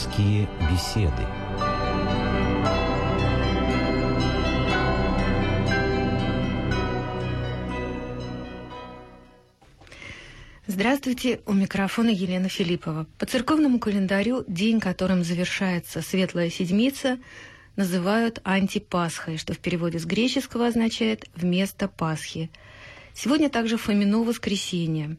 Светские беседы. Здравствуйте, у микрофона Елена Филиппова. По церковному календарю день, которым завершается Светлая Седмица, называют антипасхой, что в переводе с греческого означает «вместо Пасхи». Сегодня также Фомино воскресенье.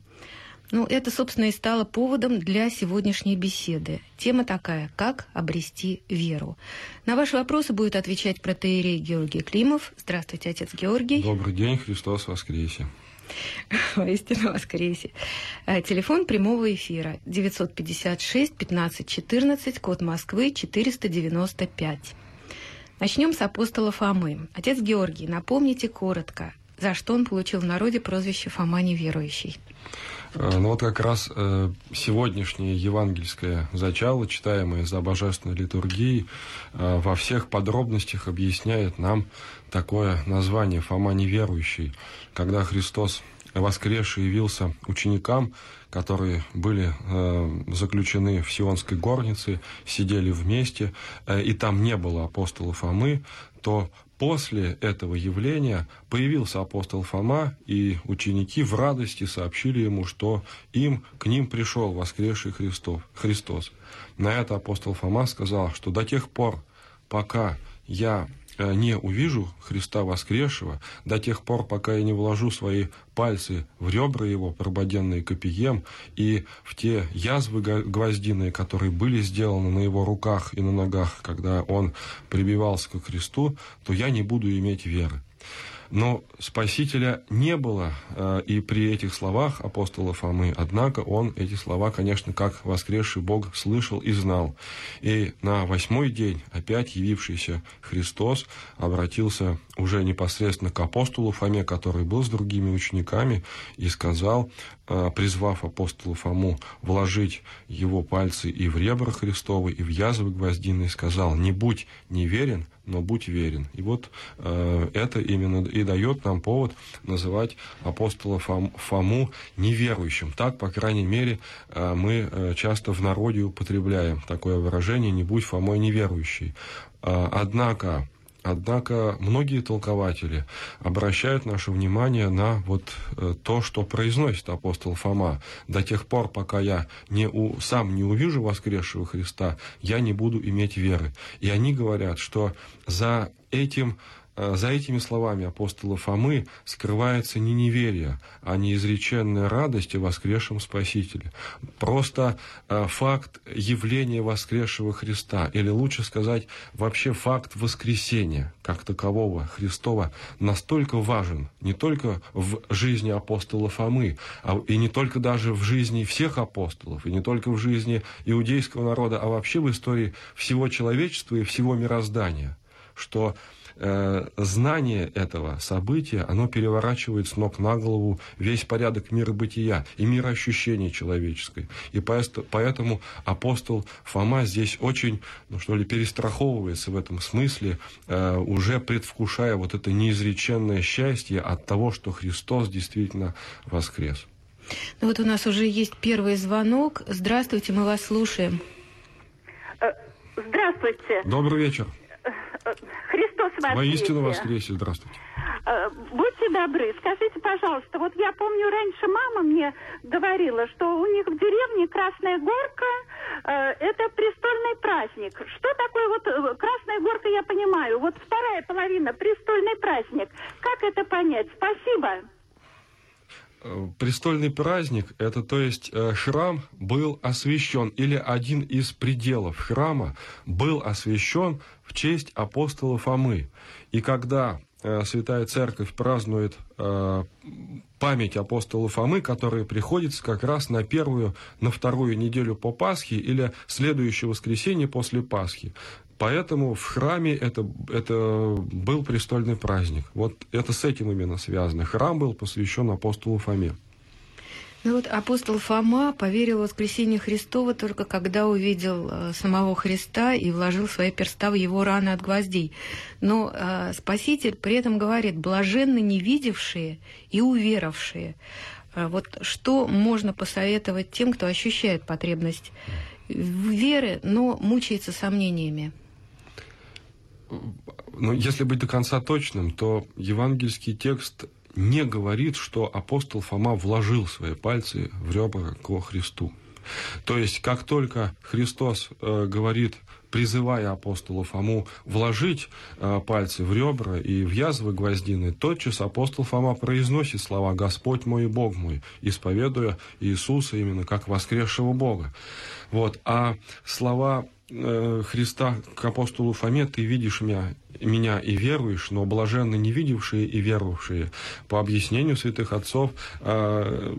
Ну, это, собственно, и стало поводом для сегодняшней беседы. Тема такая «Как обрести веру?». На ваши вопросы будет отвечать протеерей Георгий Климов. Здравствуйте, отец Георгий. Добрый день, Христос воскресе. Воистину воскресе. Э, телефон прямого эфира 956 15 14, код Москвы 495. Начнем с апостола Фомы. Отец Георгий, напомните коротко, за что он получил в народе прозвище Фома неверующий. Э, ну вот как раз э, сегодняшнее евангельское зачало, читаемое за божественной литургией, э, во всех подробностях объясняет нам такое название «Фома неверующий», когда Христос воскресший явился ученикам, которые были э, заключены в Сионской горнице, сидели вместе, э, и там не было апостола Фомы, то после этого явления появился апостол Фома, и ученики в радости сообщили ему, что им, к ним пришел воскресший Христов, Христос. На это апостол Фома сказал, что до тех пор, пока я не увижу Христа воскресшего до тех пор, пока я не вложу свои пальцы в ребра его, прободенные копием, и в те язвы гвоздиные, которые были сделаны на его руках и на ногах, когда он прибивался к Христу, то я не буду иметь веры. Но Спасителя не было э, и при этих словах апостола Фомы. Однако он эти слова, конечно, как воскресший Бог слышал и знал. И на восьмой день опять явившийся Христос обратился уже непосредственно к апостолу Фоме, который был с другими учениками, и сказал, э, призвав апостола Фому вложить его пальцы и в ребра Христовы, и в язвы гвоздины, сказал, не будь неверен, но будь верен. И вот э, это именно и дает нам повод называть апостола Фом, Фому неверующим. Так, по крайней мере, э, мы э, часто в народе употребляем такое выражение «не будь Фомой неверующий». Э, однако Однако многие толкователи обращают наше внимание на вот э, то, что произносит апостол Фома. До тех пор, пока я не у, сам не увижу воскресшего Христа, я не буду иметь веры. И они говорят, что за этим за этими словами апостола Фомы скрывается не неверие, а неизреченная радость о воскресшем Спасителе. Просто э, факт явления воскресшего Христа, или лучше сказать, вообще факт воскресения как такового Христова настолько важен не только в жизни апостола Фомы, а и не только даже в жизни всех апостолов, и не только в жизни иудейского народа, а вообще в истории всего человечества и всего мироздания, что Э, знание этого события, оно переворачивает с ног на голову весь порядок мира бытия и мироощущения человеческой. И поэтому апостол Фома здесь очень, ну что ли, перестраховывается в этом смысле, э, уже предвкушая вот это неизреченное счастье от того, что Христос действительно воскрес. Ну вот у нас уже есть первый звонок. Здравствуйте, мы вас слушаем. Э, здравствуйте. Добрый вечер. Христос воскресе. Воистину воскресе, здравствуйте. Э, будьте добры, скажите, пожалуйста, вот я помню, раньше мама мне говорила, что у них в деревне Красная Горка э, это престольный праздник. Что такое вот э, Красная Горка, я понимаю. Вот вторая половина, престольный праздник. Как это понять? Спасибо. Э, престольный праздник, это то есть э, храм был освящен, или один из пределов храма был освящен в честь апостола Фомы. И когда Святая Церковь празднует память апостола Фомы, которая приходится как раз на первую, на вторую неделю по Пасхе или следующее воскресенье после Пасхи. Поэтому в храме это, это был престольный праздник. Вот это с этим именно связано. Храм был посвящен апостолу Фоме. Ну вот апостол Фома поверил в воскресение Христова только когда увидел э, самого Христа и вложил свои перста в его раны от гвоздей. Но э, Спаситель при этом говорит, блаженны не видевшие и уверовавшие. Э, вот что можно посоветовать тем, кто ощущает потребность веры, но мучается сомнениями? Ну, если быть до конца точным, то евангельский текст не говорит, что апостол Фома вложил свои пальцы в ребра ко Христу. То есть, как только Христос э, говорит призывая апостола Фому вложить э, пальцы в ребра и в язвы гвоздины, тотчас апостол Фома произносит слова «Господь мой и Бог мой», исповедуя Иисуса именно как воскресшего Бога. Вот. А слова э, Христа к апостолу Фоме «Ты видишь меня, меня и веруешь, но блаженны не видевшие и веровавшие». По объяснению святых отцов э,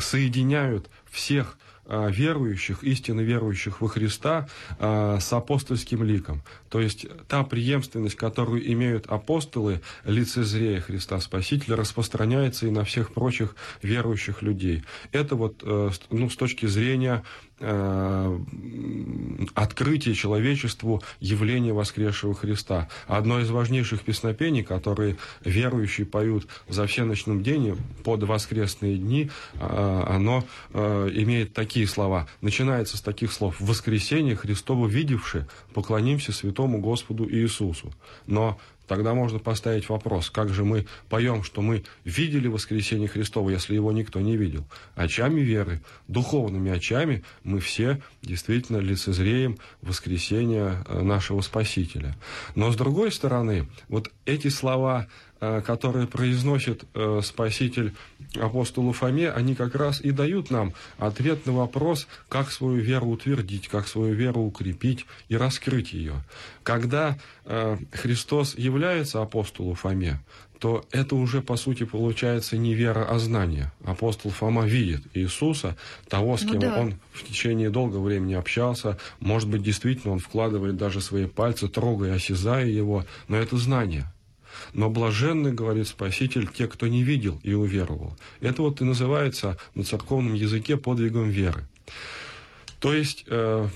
соединяют всех верующих, истинно верующих во Христа э, с апостольским ликом. То есть та преемственность, которую имеют апостолы, лицезрея Христа Спасителя, распространяется и на всех прочих верующих людей. Это вот э, ну, с точки зрения открытие человечеству явления воскресшего Христа. Одно из важнейших песнопений, которые верующие поют за все ночным день под воскресные дни, э, оно э, имеет такие слова. Начинается с таких слов. «В воскресенье Христово видевши, поклонимся святому Господу Иисусу». Но Тогда можно поставить вопрос, как же мы поем, что мы видели воскресение Христова, если его никто не видел. Очами веры, духовными очами мы все действительно лицезреем воскресение э, нашего Спасителя. Но с другой стороны, вот эти слова которые произносит э, Спаситель апостолу Фоме, они как раз и дают нам ответ на вопрос, как свою веру утвердить, как свою веру укрепить и раскрыть ее. Когда э, Христос является апостолу Фоме, то это уже, по сути, получается не вера, а знание. Апостол Фома видит Иисуса, того, с ну кем ну, да. он в течение долгого времени общался. Может быть, действительно, он вкладывает даже свои пальцы, трогая, осязая его, но это знание – но блаженны, говорит Спаситель, те, кто не видел и уверовал. Это вот и называется на церковном языке подвигом веры. То есть э,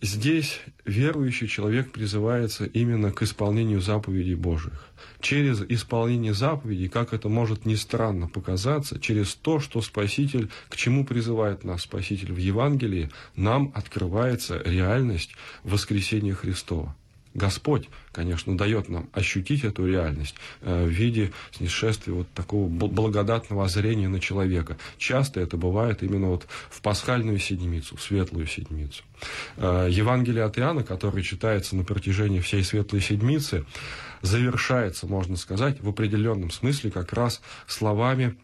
здесь верующий человек призывается именно к исполнению заповедей Божьих. Через исполнение заповедей, как это может ни странно показаться, через то, что Спаситель, к чему призывает нас Спаситель в Евангелии, нам открывается реальность воскресения Христова. Господь, конечно, дает нам ощутить эту реальность э, в виде снисшествия вот такого благодатного озрения на человека. Часто это бывает именно вот в пасхальную седмицу, в светлую седмицу. Э, Евангелие от Иоанна, которое читается на протяжении всей светлой седмицы, завершается, можно сказать, в определенном смысле как раз словами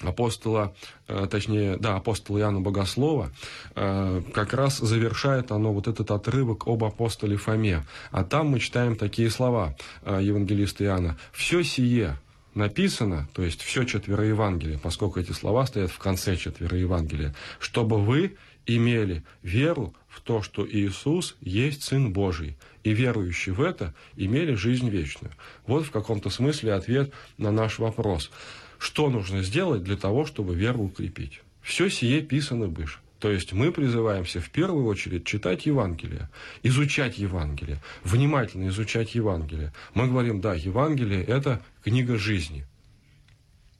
апостола, э, точнее, да, апостола Иоанна Богослова, э, как раз завершает оно вот этот отрывок об апостоле Фоме. А там мы читаем такие слова э, евангелиста Иоанна. «Все сие написано, то есть все четверо Евангелия, поскольку эти слова стоят в конце четверо Евангелия, чтобы вы имели веру в то, что Иисус есть Сын Божий, и верующие в это имели жизнь вечную. Вот в каком-то смысле ответ на наш вопрос – что нужно сделать для того, чтобы веру укрепить? Все сие писано выше. То есть мы призываемся в первую очередь читать Евангелие, изучать Евангелие, внимательно изучать Евангелие. Мы говорим, да, Евангелие – это книга жизни.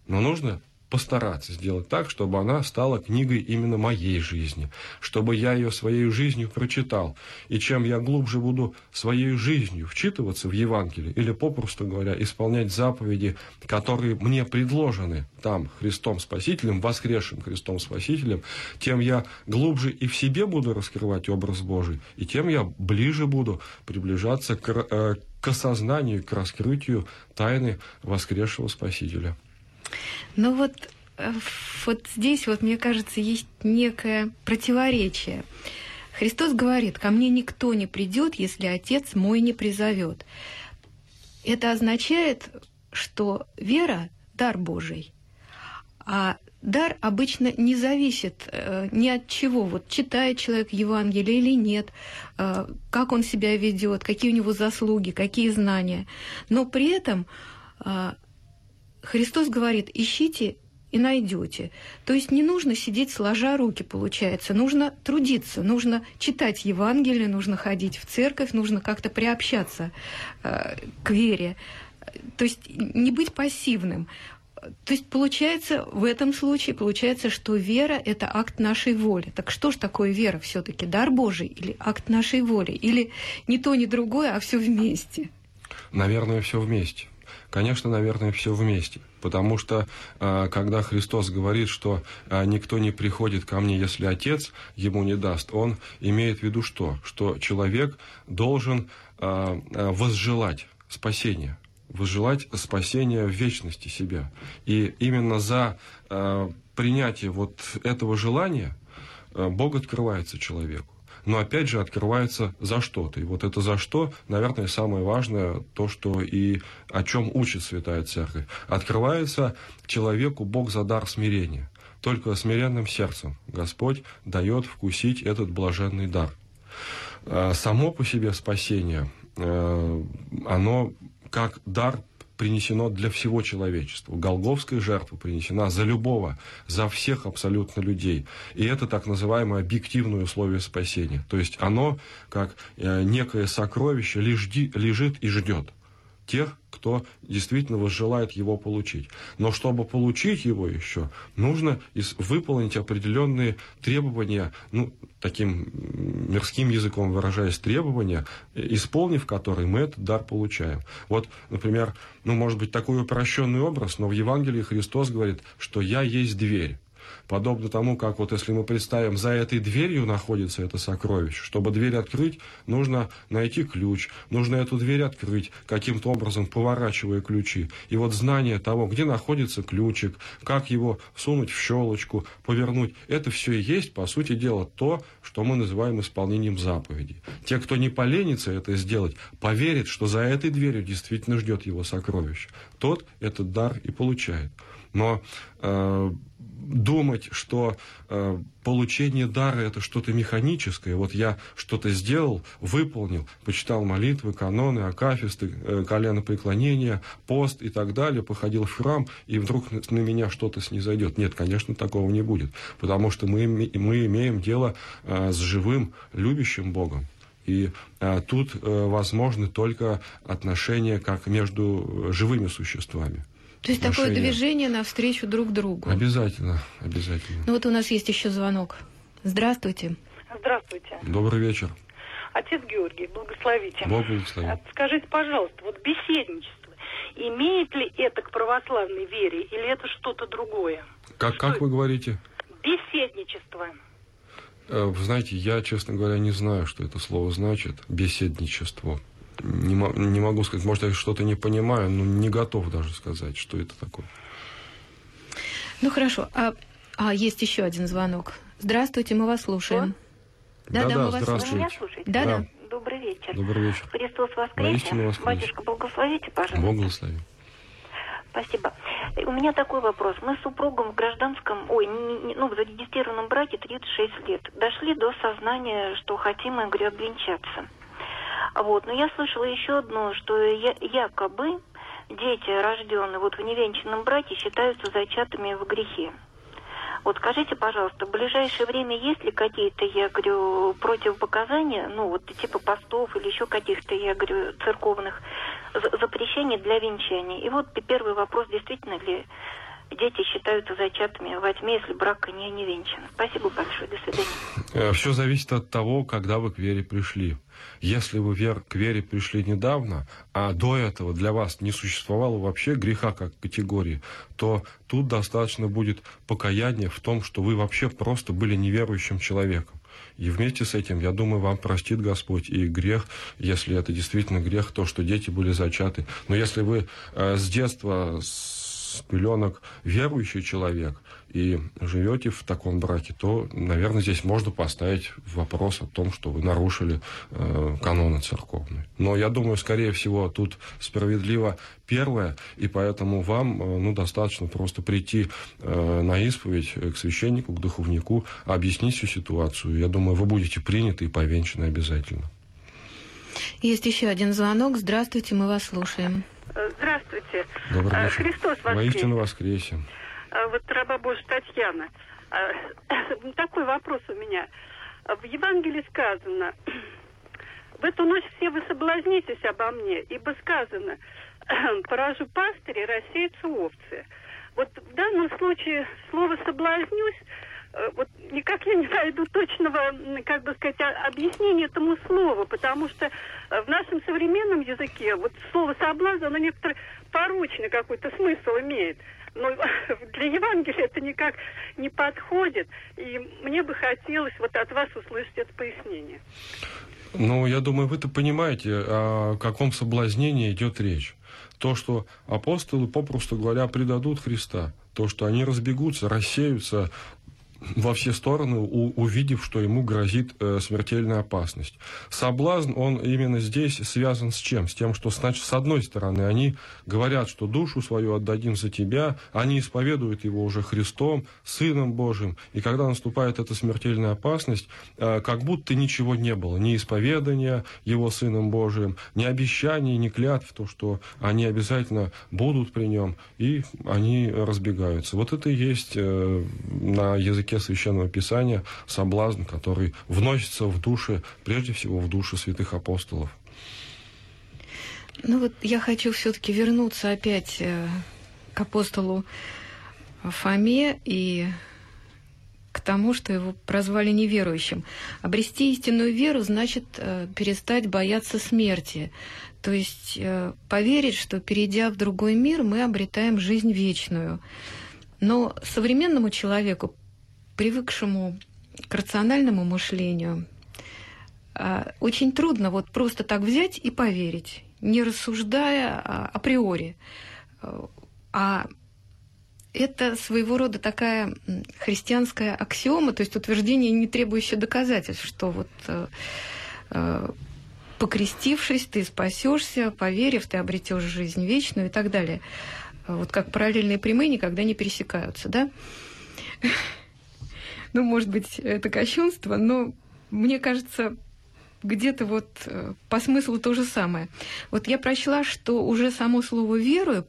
Но нужно постараться сделать так, чтобы она стала книгой именно моей жизни, чтобы я ее своей жизнью прочитал. И чем я глубже буду своей жизнью вчитываться в Евангелие, или, попросту говоря, исполнять заповеди, которые мне предложены там Христом Спасителем, воскресшим Христом Спасителем, тем я глубже и в себе буду раскрывать образ Божий, и тем я ближе буду приближаться к, э, к осознанию, к раскрытию тайны воскресшего Спасителя. Ну вот, э, вот здесь, вот, мне кажется, есть некое противоречие. Христос говорит, ко мне никто не придет, если Отец мой не призовет. Это означает, что вера – дар Божий, а дар обычно не зависит э, ни от чего. Вот читает человек Евангелие или нет, э, как он себя ведет, какие у него заслуги, какие знания. Но при этом э, Христос говорит, ищите и найдете. То есть не нужно сидеть сложа руки, получается. Нужно трудиться, нужно читать Евангелие, нужно ходить в церковь, нужно как-то приобщаться э, к вере. То есть не быть пассивным. то есть получается, в этом случае получается, что вера – это акт нашей воли. Так что ж такое вера все таки Дар Божий или акт нашей воли? Или не то, ни другое, а все вместе? Наверное, все вместе. Конечно, наверное, все вместе. Потому что, а, когда Христос говорит, что а, никто не приходит ко мне, если Отец ему не даст, он имеет в виду что? Что человек должен а, возжелать спасения возжелать спасения в вечности себя. И именно за принятие вот этого желания Бог открывается человеку но опять же открывается за что-то. И вот это за что, наверное, самое важное, то, что и о чем учит Святая Церковь. Открывается человеку Бог за дар смирения. Только смиренным сердцем Господь дает вкусить этот блаженный дар. А само по себе спасение, э, оно как дар принесено для всего человечества. Голговская жертва принесена за любого, за всех абсолютно людей. И это так называемое объективное условие спасения. То есть оно, как э, некое сокровище, лежит и ждет тех, кто действительно возжелает его получить. Но чтобы получить его еще, нужно выполнить определенные требования, ну, таким мирским языком выражаясь, требования, исполнив которые мы этот дар получаем. Вот, например, ну, может быть, такой упрощенный образ, но в Евангелии Христос говорит, что «я есть дверь». Подобно тому, как вот если мы представим, за этой дверью находится это сокровище. Чтобы дверь открыть, нужно найти ключ, нужно эту дверь открыть, каким-то образом поворачивая ключи. И вот знание того, где находится ключик, как его сунуть в щелочку, повернуть, это все и есть, по сути дела, то, что мы называем исполнением заповедей. Те, кто не поленится это сделать, поверит, что за этой дверью действительно ждет его сокровище. Тот этот дар и получает. Но э, думать, что э, получение дара это что-то механическое. Вот я что-то сделал, выполнил, почитал молитвы, каноны, акафисты, э, коленопреклонения, пост и так далее, походил в храм, и вдруг на меня что-то снизойдет. Нет, конечно, такого не будет, потому что мы, мы имеем дело э, с живым, любящим Богом. И а, тут а, возможны только отношения как между живыми существами. То есть такое движение навстречу друг другу. Обязательно, обязательно. Ну вот у нас есть еще звонок. Здравствуйте. Здравствуйте. Добрый вечер. Отец Георгий, благословите. Бог благословит. Скажите, пожалуйста, вот беседничество, имеет ли это к православной вере или это что-то другое? Как, что как вы говорите? Беседничество. Э, вы знаете, я, честно говоря, не знаю, что это слово значит. Беседничество не, не могу сказать, может, я что-то не понимаю, но не готов даже сказать, что это такое. Ну хорошо, а, а есть еще один звонок. Здравствуйте, мы вас слушаем. Да, да, да, мы вас здравствуйте. слушаем. Да, да. да. Добрый вечер. Добрый вечер. Христос воскресе. Батюшка, благословите, пожалуйста. Бог благослови. Спасибо. У меня такой вопрос. Мы с супругом в гражданском, ой, не, не, ну, в зарегистрированном браке 36 лет. Дошли до сознания, что хотим, я говорю, обвенчаться. Вот. Но я слышала еще одно, что я, якобы дети, рожденные вот в невенчанном браке, считаются зачатыми в грехе. Вот скажите, пожалуйста, в ближайшее время есть ли какие-то, я говорю, противопоказания, ну вот типа постов или еще каких-то, я говорю, церковных запрещений для венчания? И вот первый вопрос, действительно ли дети считаются зачатыми во тьме, если брак не, не венчан. Спасибо большое, до свидания. Э, Все зависит от того, когда вы к вере пришли. Если вы вер, к вере пришли недавно, а до этого для вас не существовало вообще греха как категории, то тут достаточно будет покаяния в том, что вы вообще просто были неверующим человеком. И вместе с этим, я думаю, вам простит Господь и грех, если это действительно грех, то, что дети были зачаты. Но если вы э, с детства, с пеленок верующий человек, и живете в таком браке, то, наверное, здесь можно поставить вопрос о том, что вы нарушили э, каноны церковные. Но я думаю, скорее всего, тут справедливо первое, и поэтому вам э, ну, достаточно просто прийти э, на исповедь к священнику, к духовнику, объяснить всю ситуацию. Я думаю, вы будете приняты и повенчаны обязательно. Есть еще один звонок. Здравствуйте, мы вас слушаем. Здравствуйте. Добрый вечер. Христос воскресе. Воистину воскресе. А, вот раба Божья Татьяна. А, такой вопрос у меня. В Евангелии сказано, в эту ночь все вы соблазнитесь обо мне, ибо сказано, поражу пастыри, рассеются овцы. Вот в данном случае слово «соблазнюсь» э, вот никак я не найду точного, как бы сказать, объяснения этому слову, потому что э, в нашем современном языке вот слово соблазн, оно некоторый порочный какой-то смысл имеет. Но для Евангелия это никак не подходит. И мне бы хотелось вот от вас услышать это пояснение. Ну, я думаю, вы-то понимаете, о каком соблазнении идет речь. То, что апостолы, попросту говоря, предадут Христа. То, что они разбегутся, рассеются во все стороны, у, увидев, что ему грозит э, смертельная опасность. Соблазн, он именно здесь связан с чем? С тем, что, значит, с одной стороны, они говорят, что душу свою отдадим за тебя, они исповедуют его уже Христом, Сыном Божьим, и когда наступает эта смертельная опасность, э, как будто ничего не было, ни исповедания его Сыном Божиим, ни обещаний, ни клятв, то, что они обязательно будут при нем, и они разбегаются. Вот это и есть э, на языке языке Священного Писания соблазн, который вносится в души, прежде всего в души святых апостолов. Ну вот я хочу все-таки вернуться опять э, к апостолу Фоме и к тому, что его прозвали неверующим. Обрести истинную веру значит э, перестать бояться смерти. То есть э, поверить, что перейдя в другой мир, мы обретаем жизнь вечную. Но современному человеку привыкшему к рациональному мышлению, а, очень трудно вот просто так взять и поверить, не рассуждая а, априори. А это своего рода такая христианская аксиома, то есть утверждение, не требующее доказательств, что вот э, э, покрестившись, ты спасешься, поверив, ты обретешь жизнь вечную и так далее. Вот как параллельные прямые никогда не пересекаются, да? Ну, может быть, это кощунство, но мне кажется, где-то вот э, по смыслу то же самое. Вот я прочла, что уже само слово «верую»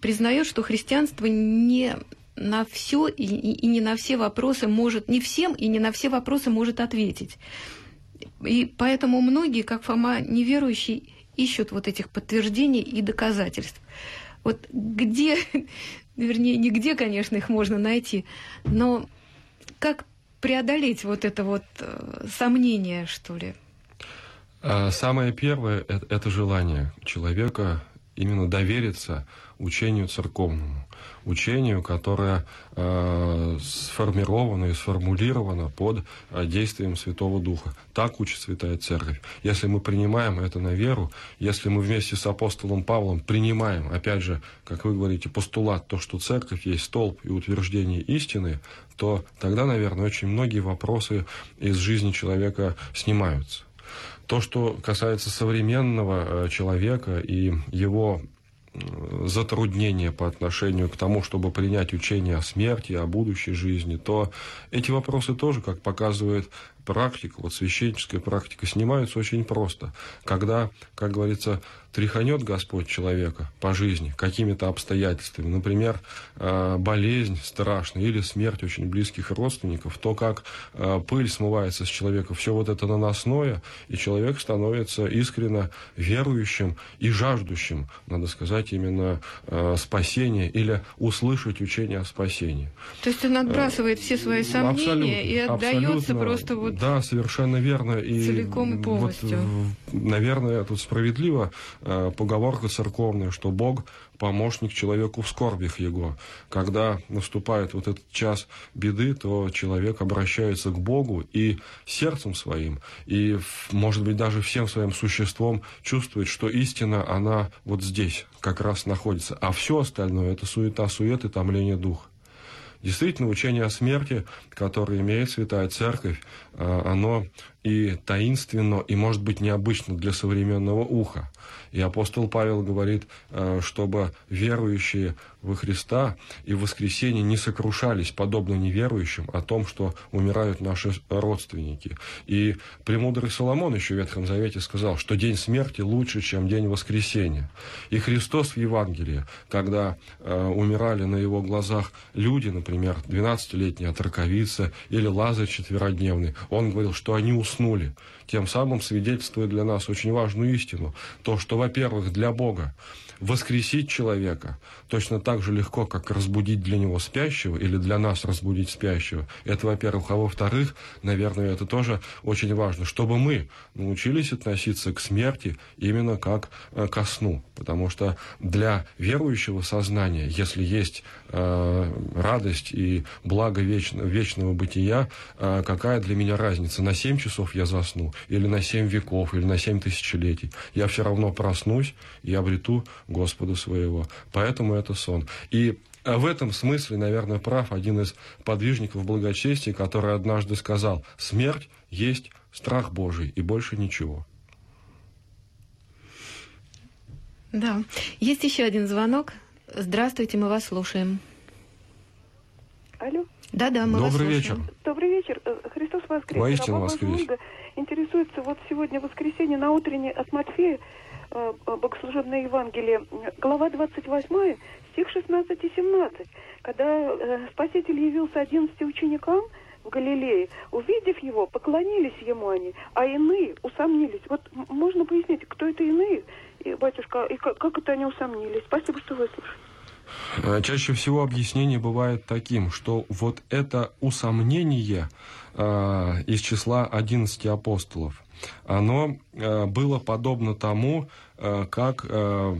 признает, что христианство не на все и, и не на все вопросы может, не всем и не на все вопросы может ответить. И поэтому многие, как Фома неверующий, ищут вот этих подтверждений и доказательств. Вот где, вернее, нигде, конечно, их можно найти, но как преодолеть вот это вот э, сомнение, что ли? А, самое первое это, желание человека именно довериться учению церковному, учению, которое э, сформировано и сформулировано под э, действием Святого Духа. Так учит Святая Церковь. Если мы принимаем это на веру, если мы вместе с апостолом Павлом принимаем, опять же, как вы говорите, постулат, то, что Церковь есть столб и утверждение истины, то тогда, наверное, очень многие вопросы из жизни человека снимаются. То, что касается современного э, человека и его затруднения по отношению к тому, чтобы принять учение о смерти, о будущей жизни, то эти вопросы тоже, как показывает практика, вот священническая практика, снимаются очень просто. Когда, как говорится, тряханет Господь человека по жизни какими-то обстоятельствами, например, э, болезнь страшная или смерть очень близких родственников, то, как э, пыль смывается с человека, все вот это наносное, и человек становится искренне верующим и жаждущим, надо сказать, именно э, спасения или услышать учение о спасении. То есть он отбрасывает все свои сомнения абсолютно, и отдается просто вот да, совершенно верно. И целиком и полностью. Вот, наверное, тут справедливо э, поговорка церковная, что Бог помощник человеку в скорбях его. Когда наступает вот этот час беды, то человек обращается к Богу и сердцем своим, и, может быть, даже всем своим существом чувствует, что истина, она вот здесь как раз находится. А все остальное – это суета, сует и томление духа. Действительно, учение о смерти, которое имеет Святая Церковь, э, оно и таинственно, и, может быть, необычно для современного уха. И апостол Павел говорит, э, чтобы верующие во Христа и в воскресенье не сокрушались, подобно неверующим, о том, что умирают наши родственники. И премудрый Соломон еще в Ветхом Завете сказал, что день смерти лучше, чем день воскресения. И Христос в Евангелии, когда э, умирали на его глазах люди, например, 12-летняя отраковица или Лазарь четверодневный, он говорил, что они уснули уснули, тем самым свидетельствуя для нас очень важную истину, то, что, во-первых, для Бога воскресить человека точно так же легко, как разбудить для него спящего или для нас разбудить спящего. Это, во-первых. А во-вторых, наверное, это тоже очень важно, чтобы мы научились относиться к смерти именно как э, ко сну. Потому что для верующего сознания, если есть э, радость и благо вечного, вечного бытия, э, какая для меня разница, на 7 часов я засну, или на 7 веков, или на 7 тысячелетий. Я все равно проснусь и обрету Господа своего. Поэтому это сон. И э, в этом смысле, наверное, прав один из подвижников благочестия, который однажды сказал, смерть есть страх Божий и больше ничего. Да. Есть еще один звонок. Здравствуйте, мы вас слушаем. Алло. Да-да, мы Добрый вас слушаем. вечер. Добрый вечер. Э, Христос воскрес. Воистину воскрес. Интересуется вот сегодня воскресенье на утренней от Матфея, Богослужебное Евангелие, э, глава 28, стих 16 и 17. Когда э, Спаситель явился 11 ученикам в Галилее, увидев его, поклонились ему они, а иные усомнились. Вот можно пояснить, кто это иные, и, батюшка, и как, как это они усомнились? Спасибо, что выслушали. Э, Чаще всего объяснение бывает таким, что вот это усомнение э, из числа 11 апостолов, оно э, было подобно тому, э, как э,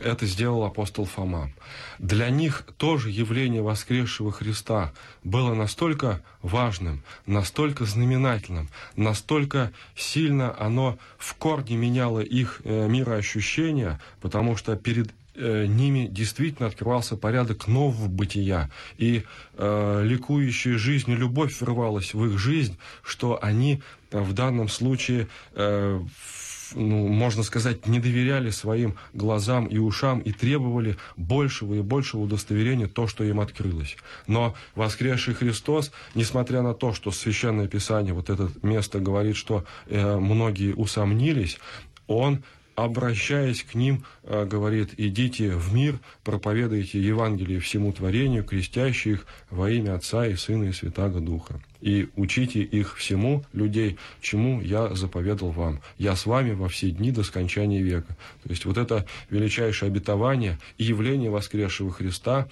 это сделал апостол Фома. Для них тоже явление воскресшего Христа было настолько важным, настолько знаменательным, настолько сильно оно в корне меняло их мироощущение, потому что перед э, ними действительно открывался порядок нового бытия, и э, ликующая жизнь и любовь врывалась в их жизнь, что они э, в данном случае, э, ну, можно сказать, не доверяли своим глазам и ушам и требовали большего и большего удостоверения то, что им открылось. Но воскресший Христос, несмотря на то, что Священное Писание, вот это место говорит, что э, многие усомнились, Он обращаясь к ним, э, говорит, идите в мир, проповедуйте Евангелие всему творению, крестящие их во имя Отца и Сына и Святаго Духа. И учите их всему, людей, чему я заповедал вам. Я с вами во все дни до скончания века. То есть вот это величайшее обетование и явление воскресшего Христа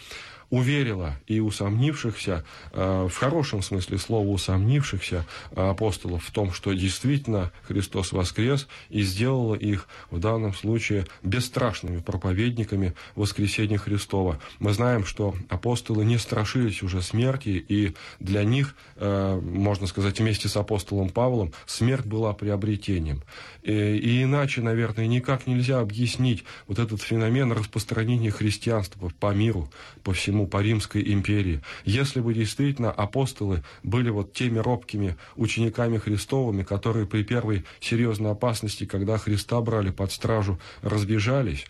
уверило и усомнившихся, э, в хорошем смысле слова усомнившихся э, апостолов в том, что действительно Христос воскрес и сделало их в данном случае бесстрашными проповедниками воскресения Христова. Мы знаем, что апостолы не страшились уже смерти, и для них, э, можно сказать, вместе с апостолом Павлом, смерть была приобретением. И, и иначе, наверное, никак нельзя объяснить вот этот феномен распространения христианства по миру, по всему, по Римской империи. Если бы действительно апостолы были вот теми робкими учениками Христовыми, которые при первой серьезной опасности, когда Христа брали под стражу, разбежались,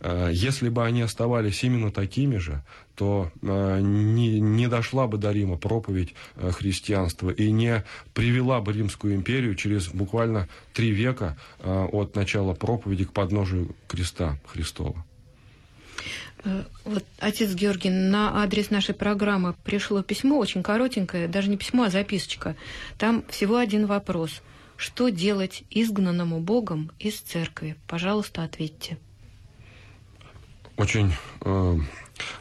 э, если бы они оставались именно такими же, то э, не, не дошла бы до Рима проповедь э, христианства и не привела бы Римскую империю через буквально три века от начала проповеди к подножию креста Христова. Э, Вот, отец Георгий, на адрес нашей программы пришло письмо, очень коротенькое, даже не письмо, а записочка. Там всего один вопрос. Что делать изгнанному Богом из церкви? Пожалуйста, ответьте. Очень э,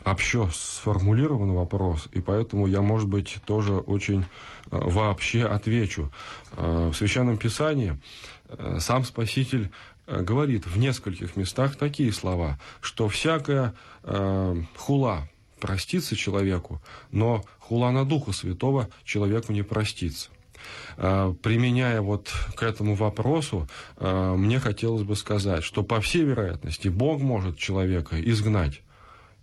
общо сформулирован вопрос, и поэтому я, может быть, тоже очень э, вообще отвечу. Э, в Священном Писании э, сам Спаситель говорит в нескольких местах такие слова, что всякая э, хула простится человеку, но хула на Духа Святого человеку не простится. Э, Применяя вот к этому вопросу, э, мне хотелось бы сказать, что по всей вероятности Бог может человека изгнать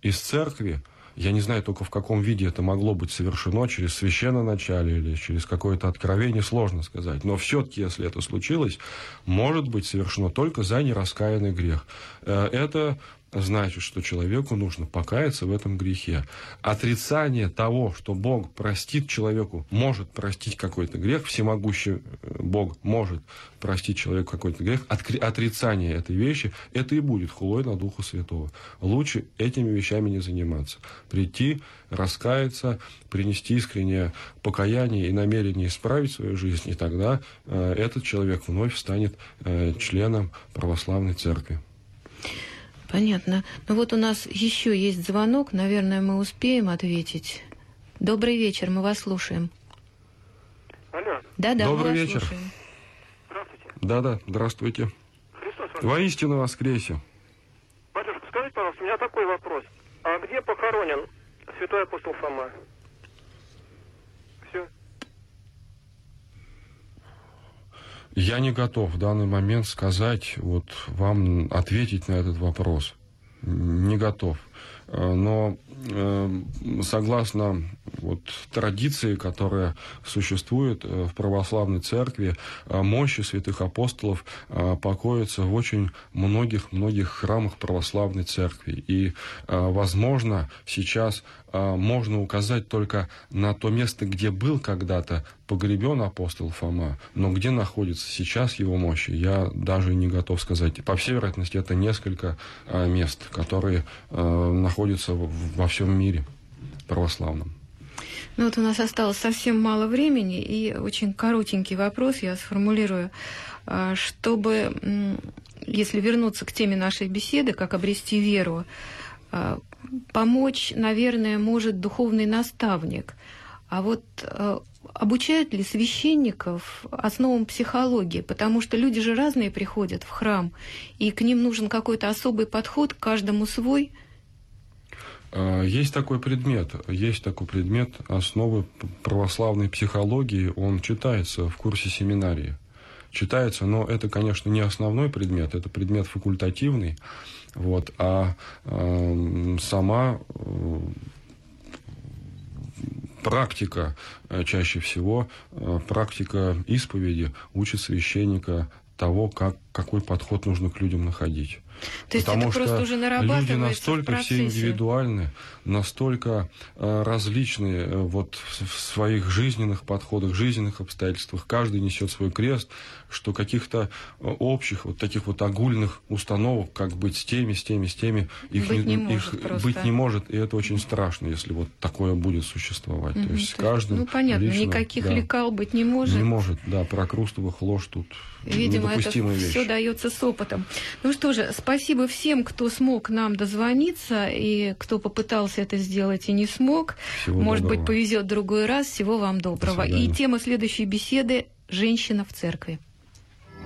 из церкви, я не знаю только в каком виде это могло быть совершено, через священноначалие или через какое-то откровение, сложно сказать. Но все-таки, если это случилось, может быть совершено только за нераскаянный грех. Э, Это значит, что человеку нужно покаяться в этом грехе. Отрицание того, что Бог простит человеку, может простить какой-то грех, всемогущий э, Бог может простить человеку какой-то грех, отрицание этой вещи, это и будет хулой на Духа Святого. Лучше этими вещами не заниматься. Прийти, раскаяться, принести искреннее покаяние и намерение исправить свою жизнь, и тогда э, этот человек вновь станет э, членом православной церкви. Понятно. Ну вот у нас еще есть звонок, наверное, мы успеем ответить. Добрый вечер, мы вас слушаем. Алло. Да-да, Добрый мы вечер. вас слушаем. Здравствуйте. Да-да, здравствуйте. Христос вас. Воистину воскресе. Батюшка, скажите, пожалуйста, у меня такой вопрос. А где похоронен святой апостол Фома? Я не готов в данный момент сказать, вот вам ответить на этот вопрос. Не готов. Э, но э, согласно вот, традиции, которая существует э, в православной церкви, мощи святых апостолов покоятся в очень многих-многих храмах православной церкви. И, возможно, сейчас можно указать только на то место, где был когда-то погребен апостол Фома, но где находится сейчас его мощи, я даже не готов сказать. По всей вероятности, это несколько мест, которые находятся находится во всем мире православном. Ну вот у нас осталось совсем мало времени, и очень коротенький вопрос я сформулирую. А, чтобы, если вернуться к теме нашей беседы, как обрести веру, а, помочь, наверное, может духовный наставник. А вот а, обучают ли священников основам психологии? Потому что люди же разные приходят в храм, и к ним нужен какой-то особый подход, каждому свой – есть такой предмет, есть такой предмет основы православной психологии, он читается в курсе семинарии. Читается, но это, конечно, не основной предмет, это предмет факультативный, вот, а э, сама э, практика э, чаще всего, э, практика исповеди учит священника того, как, какой подход нужно к людям находить. То есть Потому это просто уже люди настолько все индивидуальны, настолько э, различные э, вот в своих жизненных подходах, жизненных обстоятельствах. Каждый несет свой крест, что каких-то э, общих вот таких вот огульных установок, как быть с теми, с теми, с теми, их, быть не, не их может быть не может, и это очень страшно, если вот такое будет существовать. Угу, то есть то каждый Ну понятно, лично, никаких да, лекал быть не может. Не может, да, про Крустовых ложь тут Видимо, это вещь. все дается с опытом. Ну что же, спасибо всем, кто смог нам дозвониться и кто попытался это сделать и не смог. Всего Может доброго. быть, повезет другой раз. Всего вам доброго. И тема следующей беседы «Женщина в церкви».